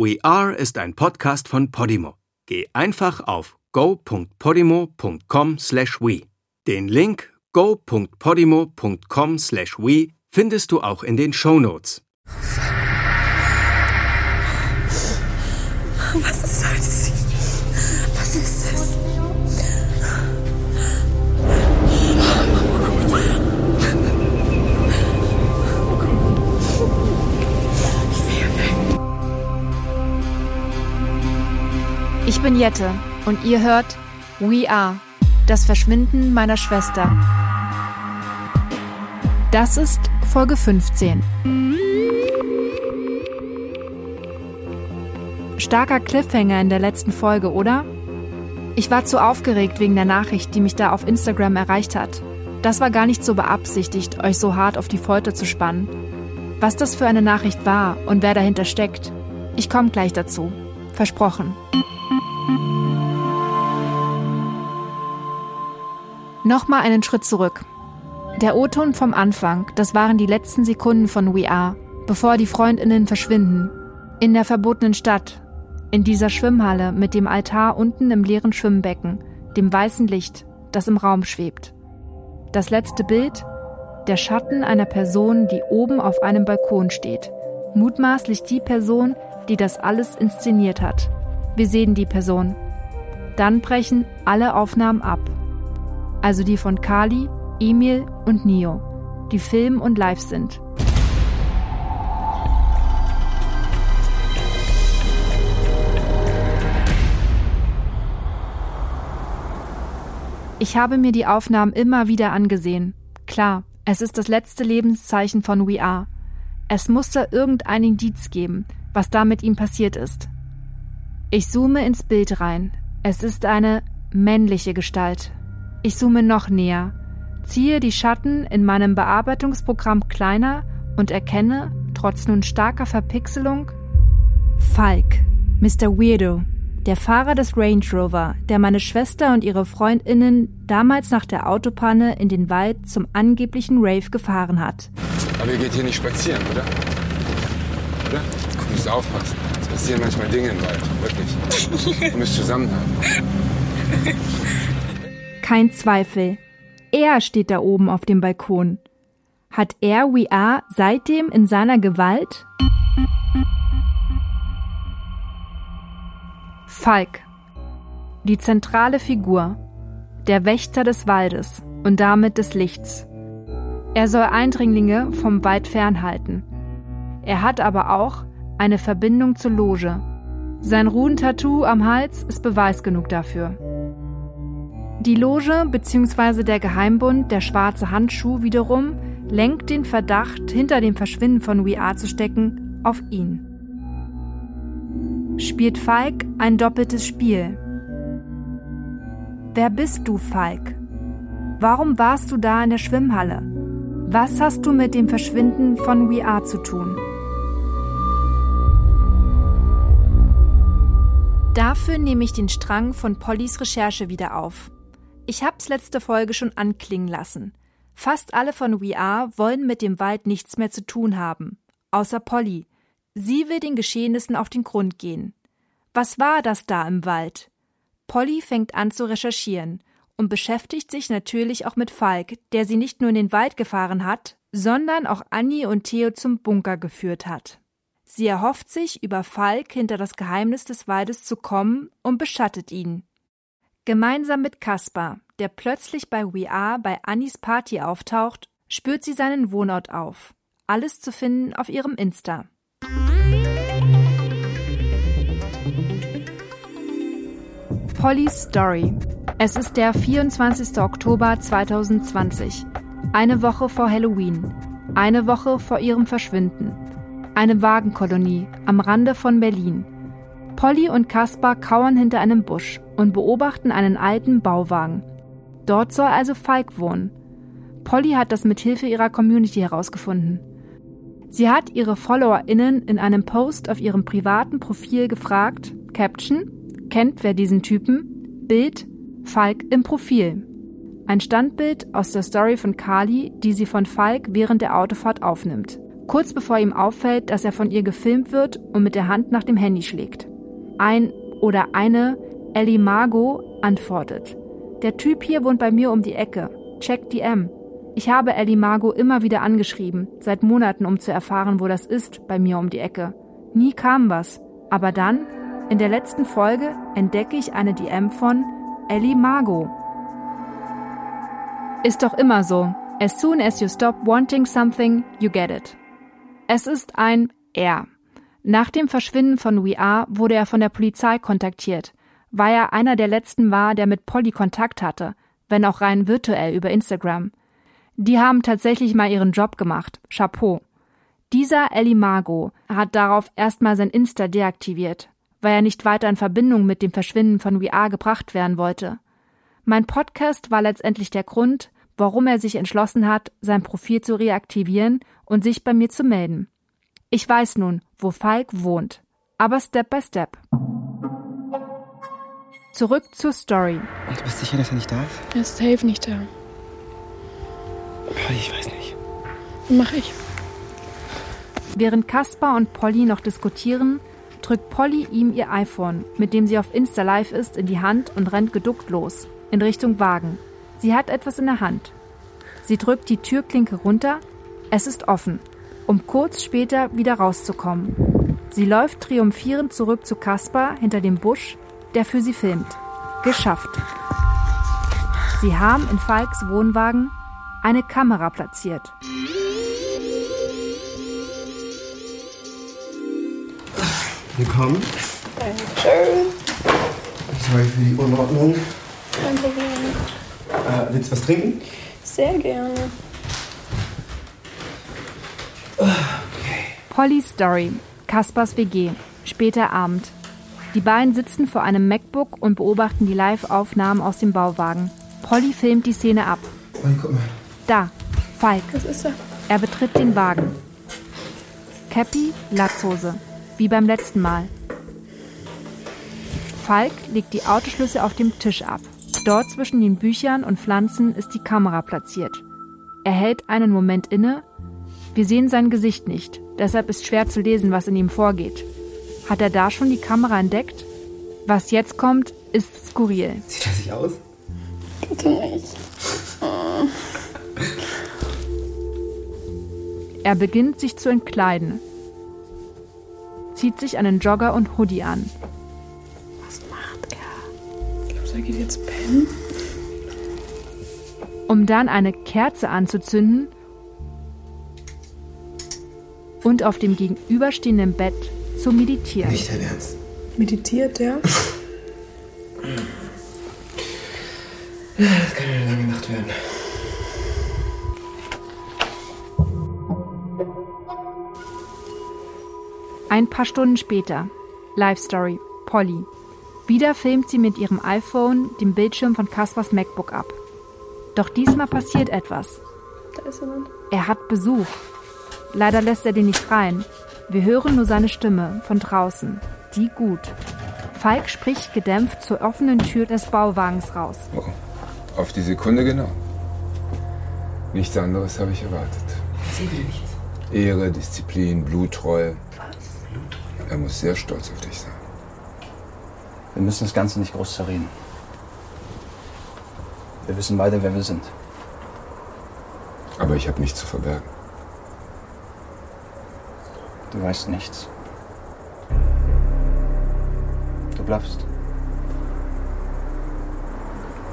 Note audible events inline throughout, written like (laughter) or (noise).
We Are ist ein Podcast von Podimo. Geh einfach auf go.podimo.com/we. Den Link go.podimo.com/we findest du auch in den Show Notes. Was ist das? Ich bin Jette und ihr hört We Are, das Verschwinden meiner Schwester. Das ist Folge 15. Starker Cliffhanger in der letzten Folge, oder? Ich war zu aufgeregt wegen der Nachricht, die mich da auf Instagram erreicht hat. Das war gar nicht so beabsichtigt, euch so hart auf die Folter zu spannen. Was das für eine Nachricht war und wer dahinter steckt, ich komme gleich dazu. Versprochen. Nochmal einen Schritt zurück. Der O-Ton vom Anfang, das waren die letzten Sekunden von We Are, bevor die Freundinnen verschwinden. In der verbotenen Stadt, in dieser Schwimmhalle mit dem Altar unten im leeren Schwimmbecken, dem weißen Licht, das im Raum schwebt. Das letzte Bild, der Schatten einer Person, die oben auf einem Balkon steht. Mutmaßlich die Person, die das alles inszeniert hat. Wir sehen die Person. Dann brechen alle Aufnahmen ab. Also die von Kali, Emil und Nio, die Film und Live sind. Ich habe mir die Aufnahmen immer wieder angesehen. Klar, es ist das letzte Lebenszeichen von We Are. Es muss da irgendein Indiz geben, was da mit ihm passiert ist. Ich zoome ins Bild rein. Es ist eine männliche Gestalt. Ich zoome noch näher, ziehe die Schatten in meinem Bearbeitungsprogramm kleiner und erkenne, trotz nun starker Verpixelung, Falk, Mr. Weirdo, der Fahrer des Range Rover, der meine Schwester und ihre Freundinnen damals nach der Autopanne in den Wald zum angeblichen Rave gefahren hat. Aber ihr geht hier nicht spazieren, oder? Oder? Du musst aufpassen. Es passieren manchmal Dinge im Wald. Wirklich. (laughs) Du müsst zusammenhalten. Kein Zweifel. Er steht da oben auf dem Balkon. Hat er We Are seitdem in seiner Gewalt? Falk. Die zentrale Figur. Der Wächter des Waldes und damit des Lichts. Er soll Eindringlinge vom Wald fernhalten. Er hat aber auch eine Verbindung zur Loge. Sein Runentattoo am Hals ist Beweis genug dafür. Die Loge bzw. der Geheimbund, der schwarze Handschuh wiederum, lenkt den Verdacht, hinter dem Verschwinden von We Are zu stecken, auf ihn spielt Falk ein doppeltes Spiel. Wer bist du, Falk? Warum warst du da in der Schwimmhalle? Was hast du mit dem Verschwinden von We Are zu tun? Dafür nehme ich den Strang von Pollys Recherche wieder auf. Ich hab's letzte Folge schon anklingen lassen. Fast alle von We Are wollen mit dem Wald nichts mehr zu tun haben. Außer Polly, Sie will den Geschehnissen auf den Grund gehen. Was war das da im Wald? Polly fängt an zu recherchieren und beschäftigt sich natürlich auch mit Falk, der sie nicht nur in den Wald gefahren hat, sondern auch Annie und Theo zum Bunker geführt hat. Sie erhofft sich, über Falk hinter das Geheimnis des Waldes zu kommen und beschattet ihn. Gemeinsam mit Kaspar, der plötzlich bei We Are bei Annies Party auftaucht, spürt sie seinen Wohnort auf. Alles zu finden auf ihrem Insta. Pollys Story. Es ist der 24. Oktober 2020. Eine Woche vor Halloween. Eine Woche vor ihrem Verschwinden. Eine Wagenkolonie am Rande von Berlin. Polly und Kaspar kauern hinter einem Busch und beobachten einen alten Bauwagen. Dort soll also Falk wohnen. Polly hat das mit Hilfe ihrer Community herausgefunden. Sie hat ihre FollowerInnen in einem Post auf ihrem privaten Profil gefragt, Caption, kennt wer diesen Typen? Bild, Falk im Profil. Ein Standbild aus der Story von Kali, die sie von Falk während der Autofahrt aufnimmt. Kurz bevor ihm auffällt, dass er von ihr gefilmt wird und mit der Hand nach dem Handy schlägt. Ein oder eine Ellie Margot antwortet. Der Typ hier wohnt bei mir um die Ecke. Check die M. Ich habe Ellie Margot immer wieder angeschrieben, seit Monaten, um zu erfahren, wo das ist, bei mir um die Ecke. Nie kam was. Aber dann, in der letzten Folge, entdecke ich eine DM von Ellie Margot. Ist doch immer so. As soon as you stop wanting something, you get it. Es ist ein Er. Nach dem Verschwinden von We Are wurde er von der Polizei kontaktiert, weil er einer der letzten war, der mit Polly Kontakt hatte, wenn auch rein virtuell über Instagram. Die haben tatsächlich mal ihren Job gemacht. Chapeau. Dieser Ellie Margot hat darauf erstmal sein Insta deaktiviert, weil er nicht weiter in Verbindung mit dem Verschwinden von Are gebracht werden wollte. Mein Podcast war letztendlich der Grund, warum er sich entschlossen hat, sein Profil zu reaktivieren und sich bei mir zu melden. Ich weiß nun, wo Falk wohnt, aber Step by Step. Zurück zur Story. Und du bist sicher, dass er nicht da ist? Er ist safe nicht da. Polly, ich weiß nicht. Mach ich. Während Kaspar und Polly noch diskutieren, drückt Polly ihm ihr iPhone, mit dem sie auf Insta Live ist, in die Hand und rennt geduckt los in Richtung Wagen. Sie hat etwas in der Hand. Sie drückt die Türklinke runter. Es ist offen, um kurz später wieder rauszukommen. Sie läuft triumphierend zurück zu Kaspar hinter dem Busch, der für sie filmt. Geschafft. Sie haben in Falks Wohnwagen eine Kamera platziert. Willkommen. Dankeschön. Sorry für die Unordnung. Kein Problem. Äh, willst du was trinken? Sehr gerne. Polly's Story. Kaspers WG. Später Abend. Die beiden sitzen vor einem MacBook und beobachten die Live-Aufnahmen aus dem Bauwagen. Polly filmt die Szene ab. Polly, guck mal. Da, Falk. Was ist da? Er betritt den Wagen. Cappy, Latzhose. Wie beim letzten Mal. Falk legt die Autoschlüssel auf dem Tisch ab. Dort zwischen den Büchern und Pflanzen ist die Kamera platziert. Er hält einen Moment inne. Wir sehen sein Gesicht nicht, deshalb ist schwer zu lesen, was in ihm vorgeht. Hat er da schon die Kamera entdeckt? Was jetzt kommt, ist skurril. Sieht er sich aus? Bitte nicht. Er beginnt sich zu entkleiden, zieht sich einen Jogger und Hoodie an. Was macht er? Ich glaube, er geht jetzt pennen. um dann eine Kerze anzuzünden und auf dem gegenüberstehenden Bett zu meditieren. Nicht dein Ernst. Meditiert der? (laughs) Das kann ja eine lange Nacht werden. Ein paar Stunden später. Live Story. Polly. Wieder filmt sie mit ihrem iPhone den Bildschirm von Kaspers MacBook ab. Doch diesmal passiert etwas. Da ist jemand. Er hat Besuch. Leider lässt er den nicht rein. Wir hören nur seine Stimme von draußen. Die gut. Falk spricht gedämpft zur offenen Tür des Bauwagens raus. Oh, auf die Sekunde genau. Nichts anderes habe ich erwartet. Ehre, Disziplin, Bluttreue. Er muss sehr stolz auf dich sein. Wir müssen das Ganze nicht groß zerreden. Wir wissen beide, wer wir sind. Aber ich habe nichts zu verbergen. Du weißt nichts. Du blaffst.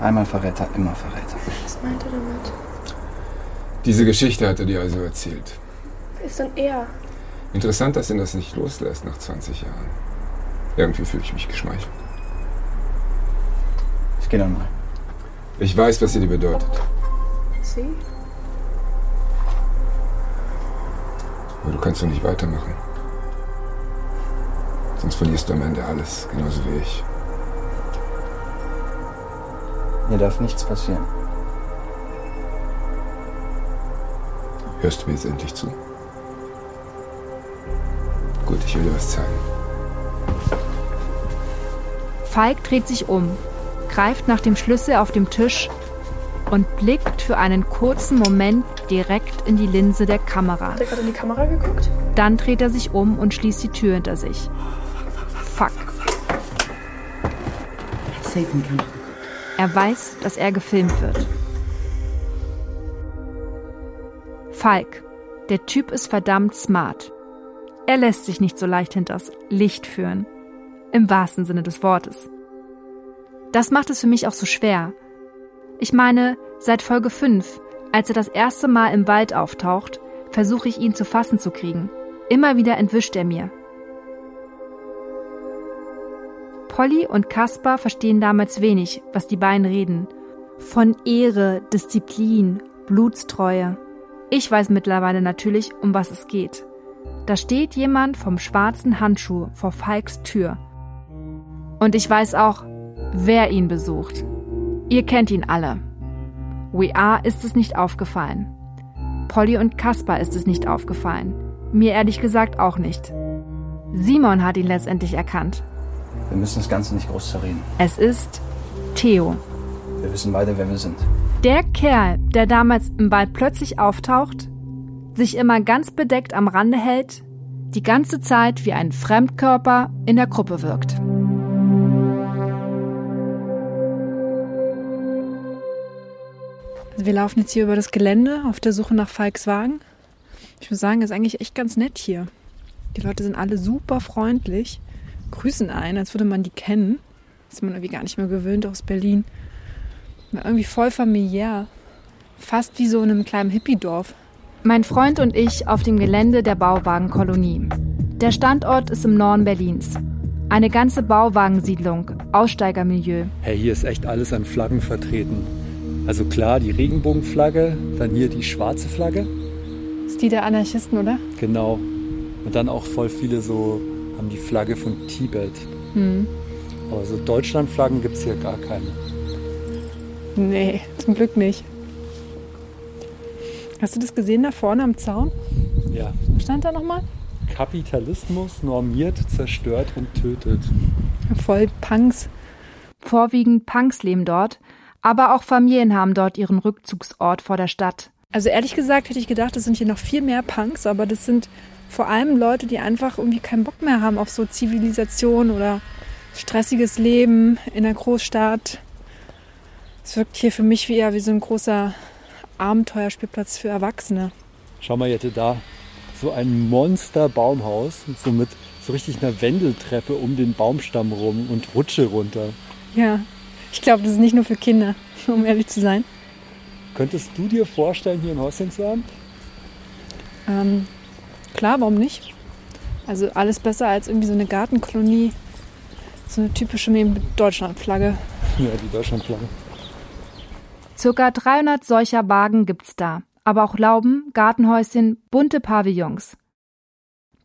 Einmal Verräter, immer Verräter. Was meint er damit? Diese Geschichte hat er dir also erzählt. Wer ist denn er? Interessant, dass ihn das nicht loslässt nach 20 Jahren. Irgendwie fühle ich mich geschmeichelt. Ich geh dann mal. Ich weiß, was sie dir bedeutet. Sie? Aber du kannst doch nicht weitermachen. Sonst verlierst du am Ende alles, genauso wie ich. Mir darf nichts passieren. Hörst du mir jetzt endlich zu? Gut, ich will dir was zeigen. Falk dreht sich um, greift nach dem Schlüssel auf dem Tisch und blickt für einen kurzen Moment direkt in die Linse der Kamera. Hat er gerade in die Kamera geguckt? Dann dreht er sich um und schließt die Tür hinter sich. Fuck. Safe in die Kamera. Er weiß, dass er gefilmt wird. Falk. Der Typ ist verdammt smart. Er lässt sich nicht so leicht hinters Licht führen. Im wahrsten Sinne des Wortes. Das macht es für mich auch so schwer. Ich meine, seit Folge 5, als er das erste Mal im Wald auftaucht, versuche ich ihn zu fassen zu kriegen. Immer wieder entwischt er mir. Polly und Kaspar verstehen damals wenig, was die beiden reden. Von Ehre, Disziplin, Blutstreue. Ich weiß mittlerweile natürlich, um was es geht. Da steht jemand vom schwarzen Handschuh vor Falks Tür. Und ich weiß auch, wer ihn besucht. Ihr kennt ihn alle. We Are ist es nicht aufgefallen. Polly und Kaspar ist es nicht aufgefallen. Mir ehrlich gesagt auch nicht. Simon hat ihn letztendlich erkannt. Wir müssen das Ganze nicht groß zerreden. Es ist Theo. Wir wissen beide, wer wir sind. Der Kerl, der damals im Wald plötzlich auftaucht, sich immer ganz bedeckt am Rande hält, die ganze Zeit wie ein Fremdkörper in der Gruppe wirkt. Also wir laufen jetzt hier über das Gelände auf der Suche nach Falks Wagen. Ich muss sagen, ist eigentlich echt ganz nett hier. Die Leute sind alle super freundlich, grüßen einen, als würde man die kennen. ist man irgendwie gar nicht mehr gewöhnt aus Berlin. Irgendwie voll familiär. Fast wie so in einem kleinen Hippie-Dorf. Mein Freund und ich auf dem Gelände der Bauwagenkolonie. Der Standort ist im Norden Berlins. Eine ganze Bauwagensiedlung, Aussteigermilieu. Hey, hier ist echt alles an Flaggen vertreten. Also klar, die Regenbogenflagge, dann hier die schwarze Flagge. Ist die der Anarchisten, oder? Genau. Und dann auch voll viele so haben die Flagge von Tibet. Hm. Aber so Deutschlandflaggen gibt es hier gar keine. Nee, zum Glück nicht. Hast du das gesehen da vorne am Zaun? Ja. Was stand da nochmal? Kapitalismus normiert, zerstört und tötet. Voll Punks. Vorwiegend Punks leben dort, aber auch Familien haben dort ihren Rückzugsort vor der Stadt. Also ehrlich gesagt hätte ich gedacht, es sind hier noch viel mehr Punks, aber das sind vor allem Leute, die einfach irgendwie keinen Bock mehr haben auf so Zivilisation oder stressiges Leben in der Großstadt. Es wirkt hier für mich wie eher wie so ein großer Abenteuerspielplatz für Erwachsene. Schau mal, Jette, da so ein Monster-Baumhaus, so mit so richtig einer Wendeltreppe um den Baumstamm rum und Rutsche runter. Ja, ich glaube, das ist nicht nur für Kinder, (laughs) um ehrlich zu sein. Könntest du dir vorstellen, hier ein Häuschen zu haben? Ähm, klar, warum nicht? Also alles besser als irgendwie so eine Gartenkolonie, so eine typische Deutschlandflagge. (laughs) Ja, die Deutschlandflagge. Circa 300 solcher Wagen gibt's da, aber auch Lauben, Gartenhäuschen, bunte Pavillons.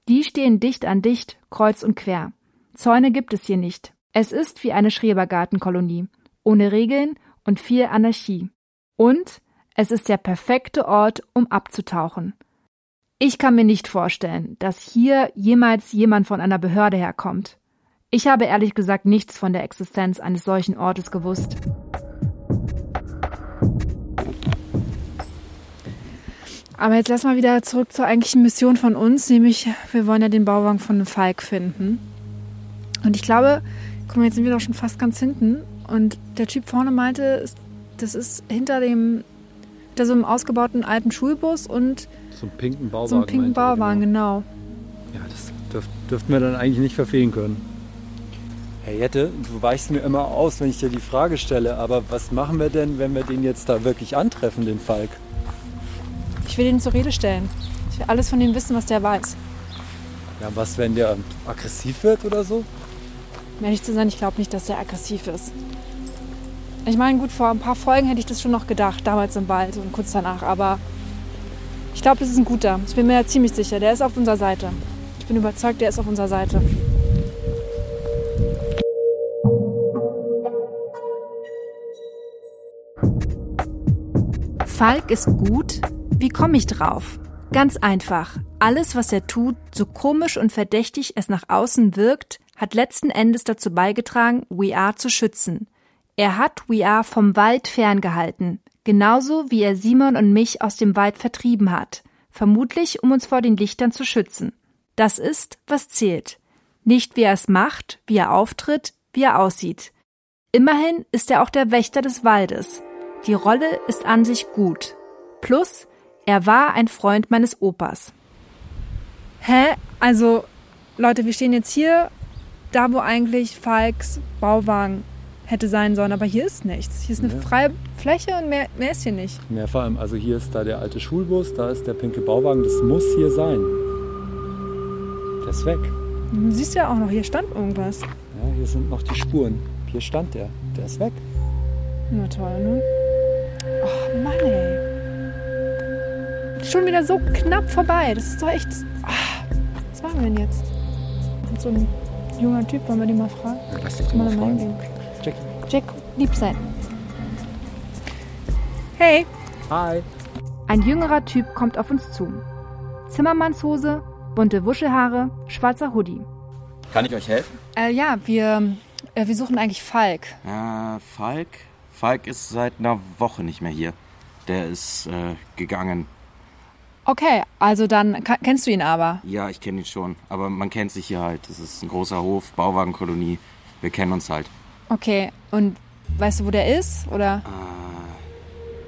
Die stehen dicht an dicht, kreuz und quer. Zäune gibt es hier nicht. Es ist wie eine Schrebergartenkolonie, ohne Regeln und viel Anarchie. Und es ist der perfekte Ort, um abzutauchen. Ich kann mir nicht vorstellen, dass hier jemals jemand von einer Behörde herkommt. Ich habe ehrlich gesagt nichts von der Existenz eines solchen Ortes gewusst. Aber jetzt lass mal wieder zurück zur eigentlichen Mission von uns, nämlich wir wollen ja den Bauwagen von Falk finden. Und ich glaube, guck mal, jetzt sind wir doch schon fast ganz hinten. Und der Typ vorne meinte, das ist hinter dem, hinter so einem ausgebauten alten Schulbus und so einen pinken Bauwagen. So einen pinken Bauwagen, genau. genau. Ja, das dürf, dürften wir dann eigentlich nicht verfehlen können. Hey Jette, du weichst mir immer aus, wenn ich dir die Frage stelle, aber was machen wir denn, wenn wir den jetzt da wirklich antreffen, den Falk? Ich will ihn zur Rede stellen. Ich will alles von ihm wissen, was der weiß. Ja, was, wenn der aggressiv wird oder so? Um ehrlich zu sein, ich glaube nicht, dass er aggressiv ist. Ich meine, gut, vor ein paar Folgen hätte ich das schon noch gedacht, damals im Wald und kurz danach, aber ich glaube, das ist ein guter. Ich bin mir ja ziemlich sicher, der ist auf unserer Seite. Ich bin überzeugt, der ist auf unserer Seite. Falk ist gut? Wie komme ich drauf? Ganz einfach. Alles, was er tut, so komisch und verdächtig es nach außen wirkt, hat letzten Endes dazu beigetragen, We Are zu schützen. Er hat We Are vom Wald ferngehalten, Genauso wie er Simon und mich aus dem Wald vertrieben hat, vermutlich um uns vor den Lichtern zu schützen. Das ist, was zählt. Nicht wie er es macht, wie er auftritt, wie er aussieht. Immerhin ist er auch der Wächter des Waldes. Die Rolle ist an sich gut. Plus, er war ein Freund meines Opas. Hä? Also, Leute, wir stehen jetzt hier, da wo eigentlich Falks Bauwagen hätte sein sollen, aber hier ist nichts. Hier ist eine Ja. freie Fläche und mehr, mehr ist hier nicht. Mehr vor allem, also hier ist da der alte Schulbus, da ist der pinke Bauwagen, das muss hier sein. Der ist weg. Du siehst ja auch noch, hier stand irgendwas. Ja, hier sind noch die Spuren. Hier stand der. Der ist weg. Na toll, ne? Oh Mann, ey. Schon wieder so knapp vorbei. Das ist doch echt. Ah, was machen wir denn jetzt? Und so ein junger Typ, wollen wir den mal fragen? Ja, lass dich mal mal fragen. hingehen? Jack. Lieb sein. Hey, Hi. Ein jüngerer Typ kommt auf uns zu. Zimmermannshose, bunte Wuschelhaare, schwarzer Hoodie. Kann ich euch helfen? äh, ja, wir, äh, wir suchen eigentlich Falk. Äh, Falk? Falk ist seit einer Woche nicht mehr hier. Der ist äh, gegangen. Okay, also dann kennst du ihn aber. Ja, ich kenne ihn schon. Aber man kennt sich hier halt. Das ist ein großer Hof, Bauwagenkolonie. Wir kennen uns halt. Okay, und weißt du, wo der ist? Oder?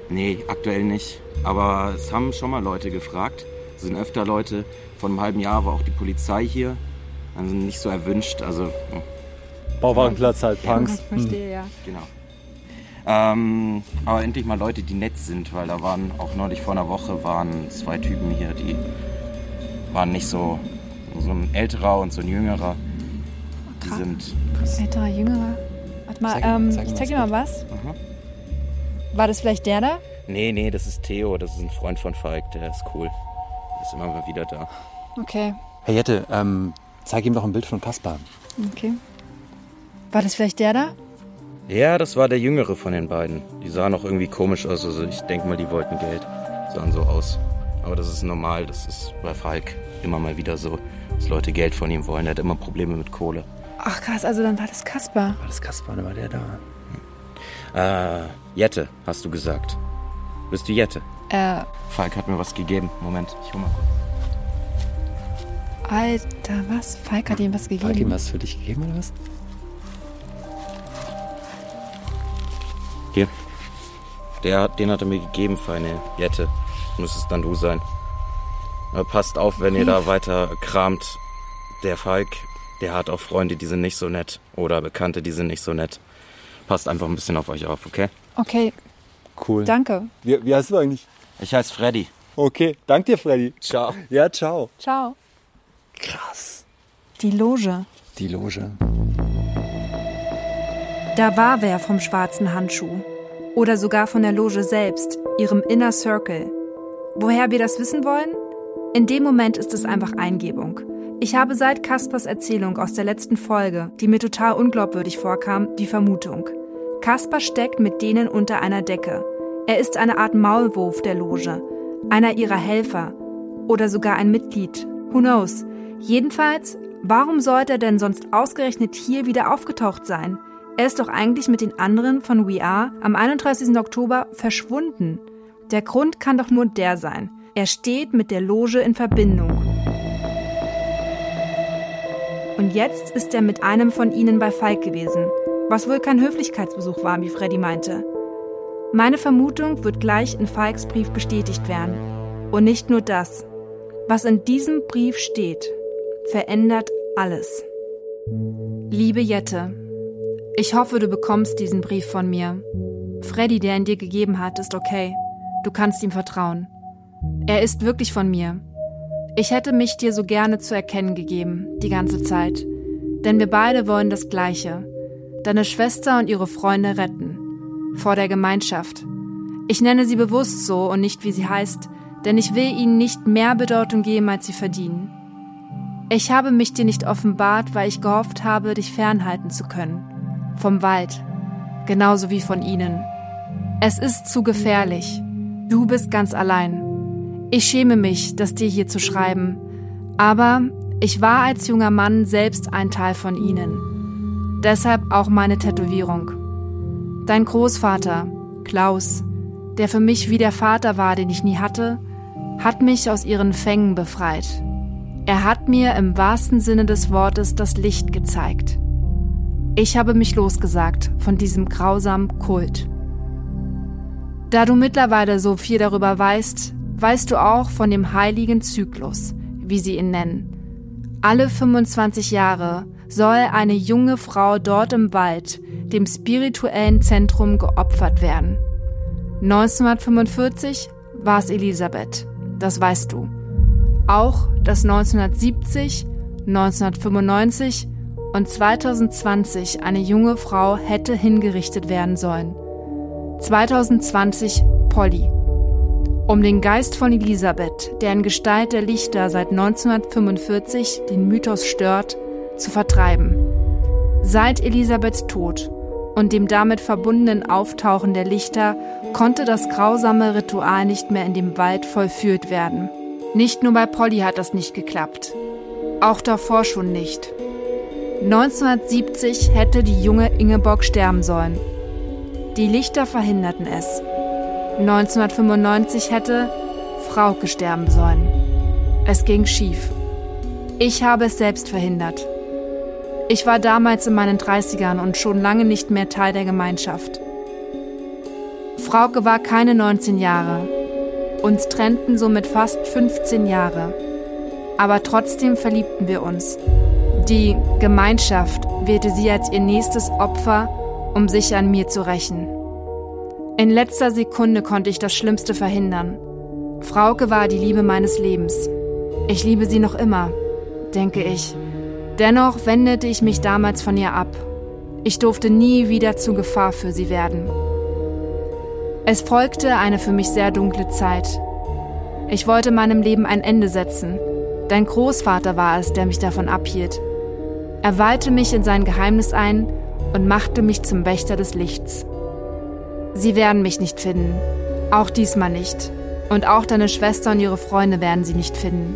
Nee, aktuell nicht. Aber es haben schon mal Leute gefragt. Es sind öfter Leute. Vor einem halben Jahr war auch die Polizei hier. Also nicht so erwünscht. Also, hm, Bauwagenplatz halt, Punks. Ich (laughs) verstehe, ja. genau. Ähm, aber endlich mal Leute, die nett sind, weil da waren auch neulich vor einer Woche waren zwei Typen hier, die waren nicht so so ein älterer und so ein jüngerer. Die Krass. sind Älterer, jüngerer. Warte mal, Zeig- ähm, zeig ich mal zeig dir mal was. Aha. War das vielleicht der da? Nee, nee, das ist Theo, das ist ein Freund von Falk, der ist cool. Der ist immer mal wieder da. Okay, Hey Jette, ähm, zeig ihm doch ein Bild von Kaspar. okay. War das vielleicht der da? Ja, das war der jüngere von den beiden. Die sahen auch irgendwie komisch aus, also ich denke mal, die wollten Geld. Sahen so aus. Aber das ist normal, das ist bei Falk immer mal wieder so, dass Leute Geld von ihm wollen. Er hat immer Probleme mit Kohle. Ach krass, also dann war das Kasper. War das Kaspar oder war der da? Äh, Jette, hast du gesagt. Bist du Jette? Äh, Falk hat mir was gegeben. Moment, ich hol mal kurz. Alter, was? Falk hat ihm was gegeben. Falk ihm was für dich gegeben oder was? Hier. Der, den hat er mir gegeben für eine Jette. Muss es dann du sein. Passt auf, wenn ihr da weiter kramt. Der Falk, der hat auch Freunde, die sind nicht so nett. Oder Bekannte, die sind nicht so nett. Passt einfach ein bisschen auf euch auf, okay? Okay, Cool. danke. Wie, wie heißt du eigentlich? Ich heiße Freddy. Okay, dank dir, Freddy. Ciao. Ja, ciao. Ciao. Krass. Die Loge. Die Loge. Da war wer vom schwarzen Handschuh. Oder sogar von der Loge selbst, ihrem Inner Circle. Woher wir das wissen wollen? In dem Moment ist es einfach Eingebung. Ich habe seit Kaspers Erzählung aus der letzten Folge, die mir total unglaubwürdig vorkam, die Vermutung. Kasper steckt mit denen unter einer Decke. Er ist eine Art Maulwurf der Loge, einer ihrer Helfer oder sogar ein Mitglied. Who knows? Jedenfalls, warum sollte er denn sonst ausgerechnet hier wieder aufgetaucht sein? Er ist doch eigentlich mit den anderen von We Are am 31. Oktober verschwunden. Der Grund kann doch nur der sein. Er steht mit der Loge in Verbindung. Und jetzt ist er mit einem von ihnen bei Falk gewesen, was wohl kein Höflichkeitsbesuch war, wie Freddy meinte. Meine Vermutung wird gleich in Falks Brief bestätigt werden. Und nicht nur das. Was in diesem Brief steht, verändert alles. Liebe Jette, ich hoffe, du bekommst diesen Brief von mir. Freddy, der ihn dir gegeben hat, ist okay. Du kannst ihm vertrauen. Er ist wirklich von mir. Ich hätte mich dir so gerne zu erkennen gegeben, die ganze Zeit. Denn wir beide wollen das Gleiche. Deine Schwester und ihre Freunde retten. Vor der Gemeinschaft. Ich nenne sie bewusst so und nicht wie sie heißt, denn ich will ihnen nicht mehr Bedeutung geben, als sie verdienen. Ich habe mich dir nicht offenbart, weil ich gehofft habe, dich fernhalten zu können. Vom Wald. Genauso wie von ihnen. Es ist zu gefährlich. Du bist ganz allein. Ich schäme mich, das dir hier zu schreiben. Aber ich war als junger Mann selbst ein Teil von ihnen. Deshalb auch meine Tätowierung. Dein Großvater, Klaus, der für mich wie der Vater war, den ich nie hatte, hat mich aus ihren Fängen befreit. Er hat mir im wahrsten Sinne des Wortes das Licht gezeigt. Ich habe mich losgesagt von diesem grausamen Kult. Da du mittlerweile so viel darüber weißt, weißt du auch von dem heiligen Zyklus, wie sie ihn nennen. Alle 25 Jahre soll eine junge Frau dort im Wald, dem spirituellen Zentrum, geopfert werden. 1945 war es Elisabeth, das weißt du. Auch, dass 1970, 1995 und 2020 eine junge Frau hätte hingerichtet werden sollen. 2020 Polly. Um den Geist von Elisabeth, der in Gestalt der Lichter seit 1945 den Mythos stört, zu vertreiben. Seit Elisabeths Tod und dem damit verbundenen Auftauchen der Lichter konnte das grausame Ritual nicht mehr in dem Wald vollführt werden. Nicht nur bei Polly hat das nicht geklappt. Auch davor schon nicht. 1970 hätte die junge Ingeborg sterben sollen. Die Lichter verhinderten es. 1995 hätte Frauke sterben sollen. Es ging schief. Ich habe es selbst verhindert. Ich war damals in meinen 30ern und schon lange nicht mehr Teil der Gemeinschaft. Frauke war keine 19 Jahre. Uns trennten somit fast 15 Jahre. Aber trotzdem verliebten wir uns. Die Gemeinschaft wählte sie als ihr nächstes Opfer, um sich an mir zu rächen. In letzter Sekunde konnte ich das Schlimmste verhindern. Frauke war die Liebe meines Lebens. Ich liebe sie noch immer, denke ich. Dennoch wendete ich mich damals von ihr ab. Ich durfte nie wieder zu Gefahr für sie werden. Es folgte eine für mich sehr dunkle Zeit. Ich wollte meinem Leben ein Ende setzen. Dein Großvater war es, der mich davon abhielt. Er weihte mich in sein Geheimnis ein und machte mich zum Wächter des Lichts. Sie werden mich nicht finden, auch diesmal nicht. Und auch deine Schwester und ihre Freunde werden sie nicht finden.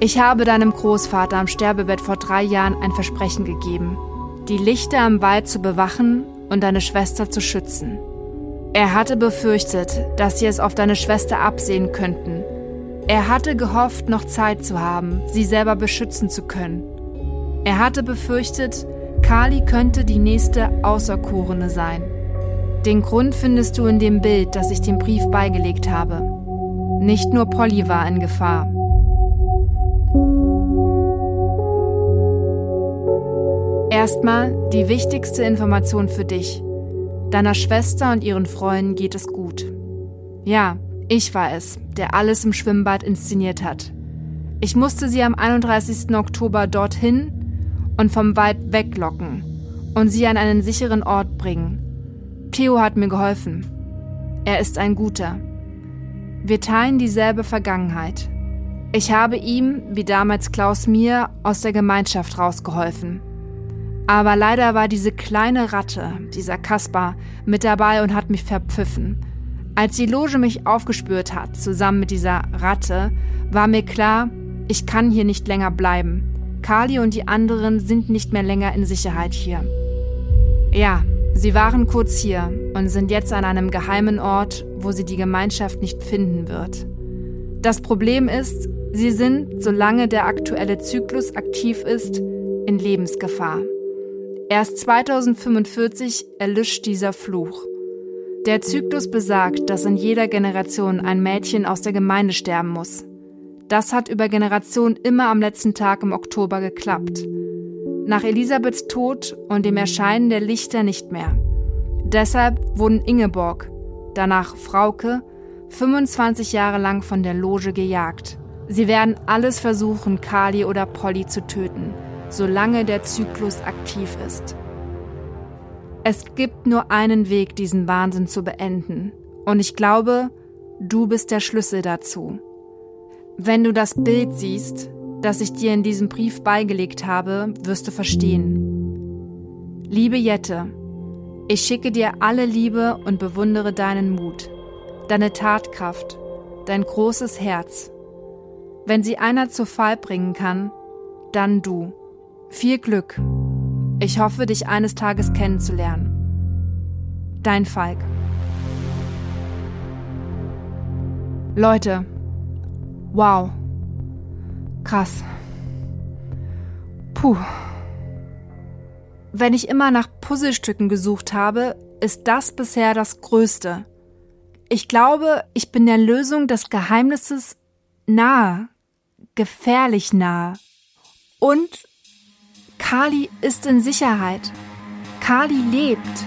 Ich habe deinem Großvater am Sterbebett vor drei Jahren ein Versprechen gegeben, die Lichter am Wald zu bewachen und deine Schwester zu schützen. Er hatte befürchtet, dass sie es auf deine Schwester absehen könnten. Er hatte gehofft, noch Zeit zu haben, sie selber beschützen zu können. Er hatte befürchtet, Kali könnte die nächste Außerkorene sein. Den Grund findest du in dem Bild, das ich dem Brief beigelegt habe. Nicht nur Polly war in Gefahr. Erstmal die wichtigste Information für dich. Deiner Schwester und ihren Freunden geht es gut. Ja, ich war es, der alles im Schwimmbad inszeniert hat. Ich musste sie am 31. Oktober dorthin und vom Wald weglocken und sie an einen sicheren Ort bringen. Theo hat mir geholfen. Er ist ein guter. Wir teilen dieselbe Vergangenheit. Ich habe ihm, wie damals Klaus mir, aus der Gemeinschaft rausgeholfen. Aber leider war diese kleine Ratte, dieser Kaspar, mit dabei und hat mich verpfiffen. Als die Loge mich aufgespürt hat, zusammen mit dieser Ratte, war mir klar, ich kann hier nicht länger bleiben. Kali und die anderen sind nicht mehr länger in Sicherheit hier. Ja, sie waren kurz hier und sind jetzt an einem geheimen Ort, wo sie die Gemeinschaft nicht finden wird. Das Problem ist, sie sind, solange der aktuelle Zyklus aktiv ist, in Lebensgefahr. Erst 2045 erlischt dieser Fluch. Der Zyklus besagt, dass in jeder Generation ein Mädchen aus der Gemeinde sterben muss. Das hat über Generationen immer am letzten Tag im Oktober geklappt. Nach Elisabeths Tod und dem Erscheinen der Lichter nicht mehr. Deshalb wurden Ingeborg, danach Frauke, 25 Jahre lang von der Loge gejagt. Sie werden alles versuchen, Kali oder Polly zu töten solange der Zyklus aktiv ist. Es gibt nur einen Weg, diesen Wahnsinn zu beenden. Und ich glaube, du bist der Schlüssel dazu. Wenn du das Bild siehst, das ich dir in diesem Brief beigelegt habe, wirst du verstehen. Liebe Jette, ich schicke dir alle Liebe und bewundere deinen Mut, deine Tatkraft, dein großes Herz. Wenn sie einer zu Fall bringen kann, dann du. Viel Glück. Ich hoffe, dich eines Tages kennenzulernen. Dein Falk. Leute, wow. Krass. Puh. Wenn ich immer nach Puzzlestücken gesucht habe, ist das bisher das Größte. Ich glaube, ich bin der Lösung des Geheimnisses nahe, gefährlich nahe. Und Kali ist in Sicherheit. Kali lebt.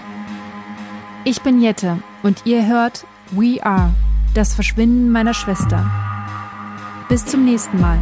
Ich bin Jette und ihr hört We Are, das Verschwinden meiner Schwester. Bis zum nächsten Mal.